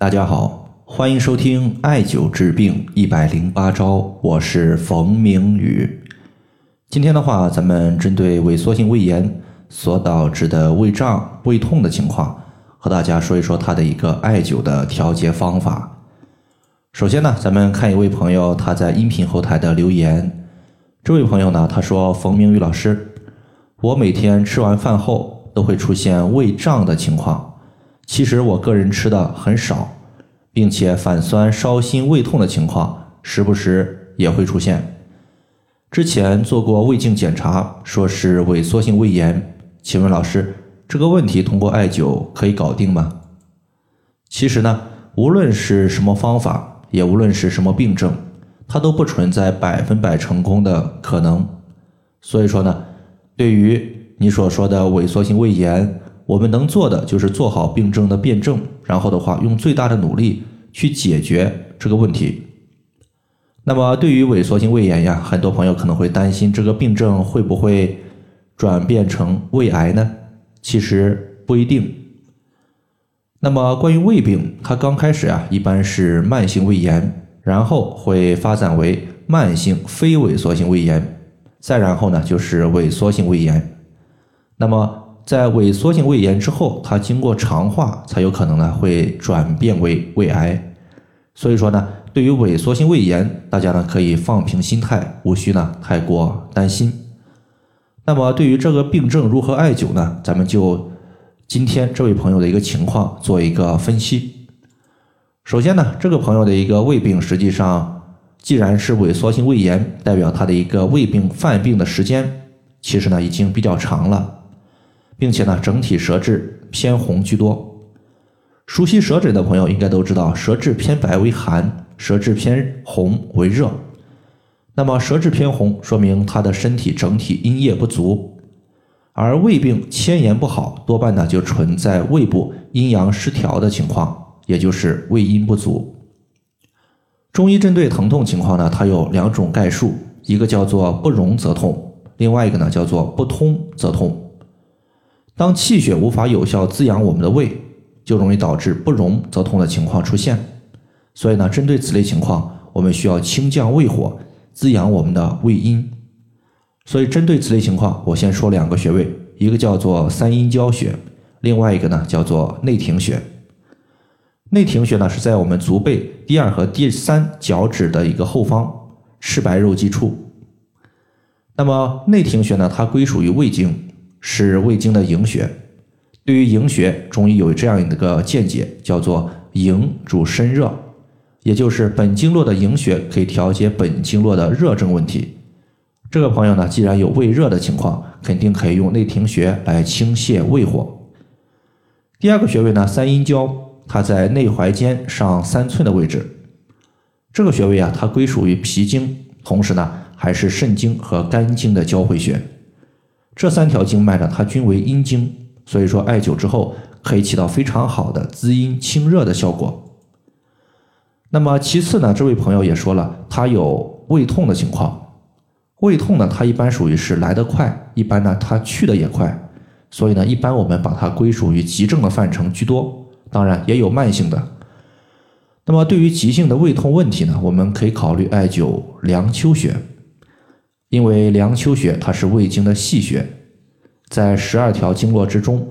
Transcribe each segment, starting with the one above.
大家好，欢迎收听艾灸治病一百零八招，我是冯明宇。今天的话，咱们针对萎缩性胃炎所导致的胃胀、胃痛的情况，和大家说一说它的一个艾灸的调节方法。首先呢，咱们看一位朋友他在音频后台的留言。这位朋友呢，他说：“冯明宇老师，我每天吃完饭后都会出现胃胀的情况。”其实我个人吃的很少，并且反酸、烧心、胃痛的情况时不时也会出现。之前做过胃镜检查，说是萎缩性胃炎。请问老师，这个问题通过艾灸可以搞定吗？其实呢，无论是什么方法，也无论是什么病症，它都不存在百分百成功的可能。所以说呢，对于你所说的萎缩性胃炎，我们能做的就是做好病症的辩证，然后的话用最大的努力去解决这个问题。那么对于萎缩性胃炎呀，很多朋友可能会担心这个病症会不会转变成胃癌呢？其实不一定。那么关于胃病，它刚开始啊一般是慢性胃炎，然后会发展为慢性非萎缩性胃炎，再然后呢就是萎缩性胃炎。那么在萎缩性胃炎之后，它经过肠化才有可能呢会转变为胃癌。所以说呢，对于萎缩性胃炎，大家呢可以放平心态，无需呢太过担心。那么对于这个病症如何艾灸呢？咱们就今天这位朋友的一个情况做一个分析。首先呢，这个朋友的一个胃病，实际上既然是萎缩性胃炎，代表他的一个胃病犯病的时间，其实呢已经比较长了。并且呢，整体舌质偏红居多。熟悉舌诊的朋友应该都知道，舌质偏白为寒，舌质偏红为热。那么舌质偏红，说明他的身体整体阴液不足。而胃病牵延不好，多半呢就存在胃部阴阳失调的情况，也就是胃阴不足。中医针对疼痛情况呢，它有两种概述，一个叫做不荣则痛，另外一个呢叫做不通则痛。当气血无法有效滋养我们的胃，就容易导致不荣则痛的情况出现。所以呢，针对此类情况，我们需要清降胃火，滋养我们的胃阴。所以，针对此类情况，我先说两个穴位，一个叫做三阴交穴，另外一个呢叫做内庭穴。内庭穴呢是在我们足背第二和第三脚趾的一个后方赤白肉际处。那么内庭穴呢，它归属于胃经。是胃经的营穴。对于营穴，中医有这样一个见解，叫做“营主身热”，也就是本经络的营穴可以调节本经络的热症问题。这个朋友呢，既然有胃热的情况，肯定可以用内庭穴来清泻胃火。第二个穴位呢，三阴交，它在内踝尖上三寸的位置。这个穴位啊，它归属于脾经，同时呢，还是肾经和肝经的交汇穴。这三条经脉呢，它均为阴经，所以说艾灸之后可以起到非常好的滋阴清热的效果。那么其次呢，这位朋友也说了，他有胃痛的情况。胃痛呢，它一般属于是来得快，一般呢它去的也快，所以呢，一般我们把它归属于急症的范畴居多。当然也有慢性的。那么对于急性的胃痛问题呢，我们可以考虑艾灸梁丘穴。因为梁丘穴它是胃经的细穴，在十二条经络之中，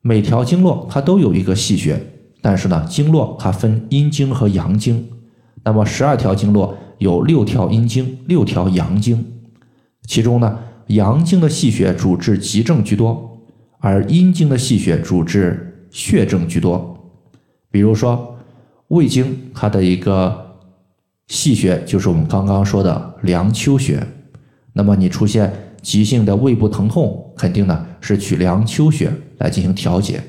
每条经络它都有一个细穴，但是呢，经络它分阴经和阳经，那么十二条经络有六条阴经，六条阳经，其中呢，阳经的细穴主治急症居多，而阴经的细穴主治血症居多。比如说胃经，它的一个细穴就是我们刚刚说的梁丘穴。那么你出现急性的胃部疼痛，肯定呢是取梁丘穴来进行调节。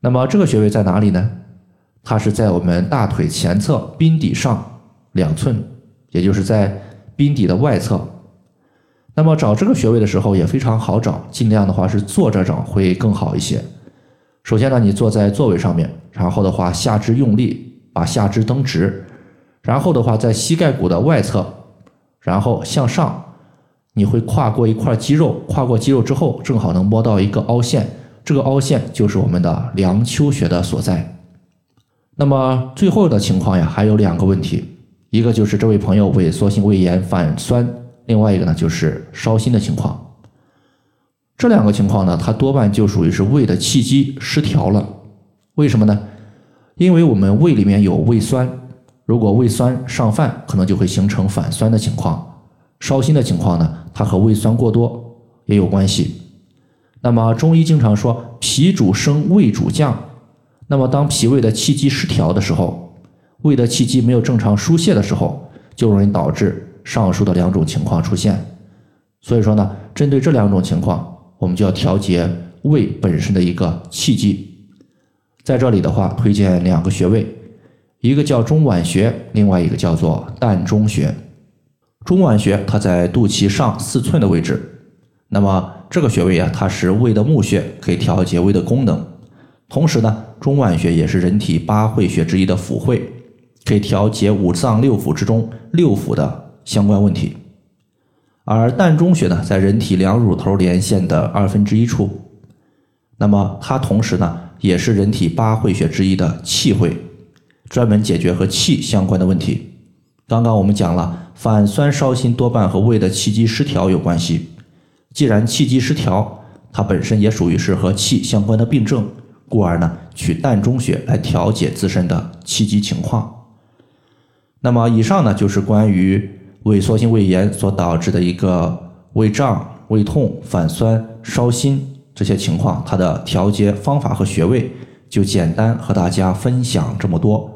那么这个穴位在哪里呢？它是在我们大腿前侧髌底上两寸，也就是在髌底的外侧。那么找这个穴位的时候也非常好找，尽量的话是坐着找会更好一些。首先呢，你坐在座位上面，然后的话下肢用力，把下肢蹬直，然后的话在膝盖骨的外侧，然后向上。你会跨过一块肌肉，跨过肌肉之后，正好能摸到一个凹陷，这个凹陷就是我们的梁丘穴的所在。那么最后的情况呀，还有两个问题，一个就是这位朋友萎缩性胃炎反酸，另外一个呢就是烧心的情况。这两个情况呢，它多半就属于是胃的气机失调了。为什么呢？因为我们胃里面有胃酸，如果胃酸上泛，可能就会形成反酸的情况。烧心的情况呢，它和胃酸过多也有关系。那么中医经常说脾主升，胃主降。那么当脾胃的气机失调的时候，胃的气机没有正常疏泄的时候，就容易导致上述的两种情况出现。所以说呢，针对这两种情况。我们就要调节胃本身的一个气机，在这里的话，推荐两个穴位，一个叫中脘穴，另外一个叫做膻中穴。中脘穴它在肚脐上四寸的位置，那么这个穴位啊，它是胃的募穴，可以调节胃的功能。同时呢，中脘穴也是人体八会穴之一的府会，可以调节五脏六腑之中六腑的相关问题。而膻中穴呢，在人体两乳头连线的二分之一处，那么它同时呢，也是人体八会穴之一的气会，专门解决和气相关的问题。刚刚我们讲了，反酸烧心多半和胃的气机失调有关系。既然气机失调，它本身也属于是和气相关的病症，故而呢，取膻中穴来调节自身的气机情况。那么以上呢，就是关于。萎缩性胃炎所导致的一个胃胀、胃痛、反酸、烧心这些情况，它的调节方法和穴位就简单和大家分享这么多。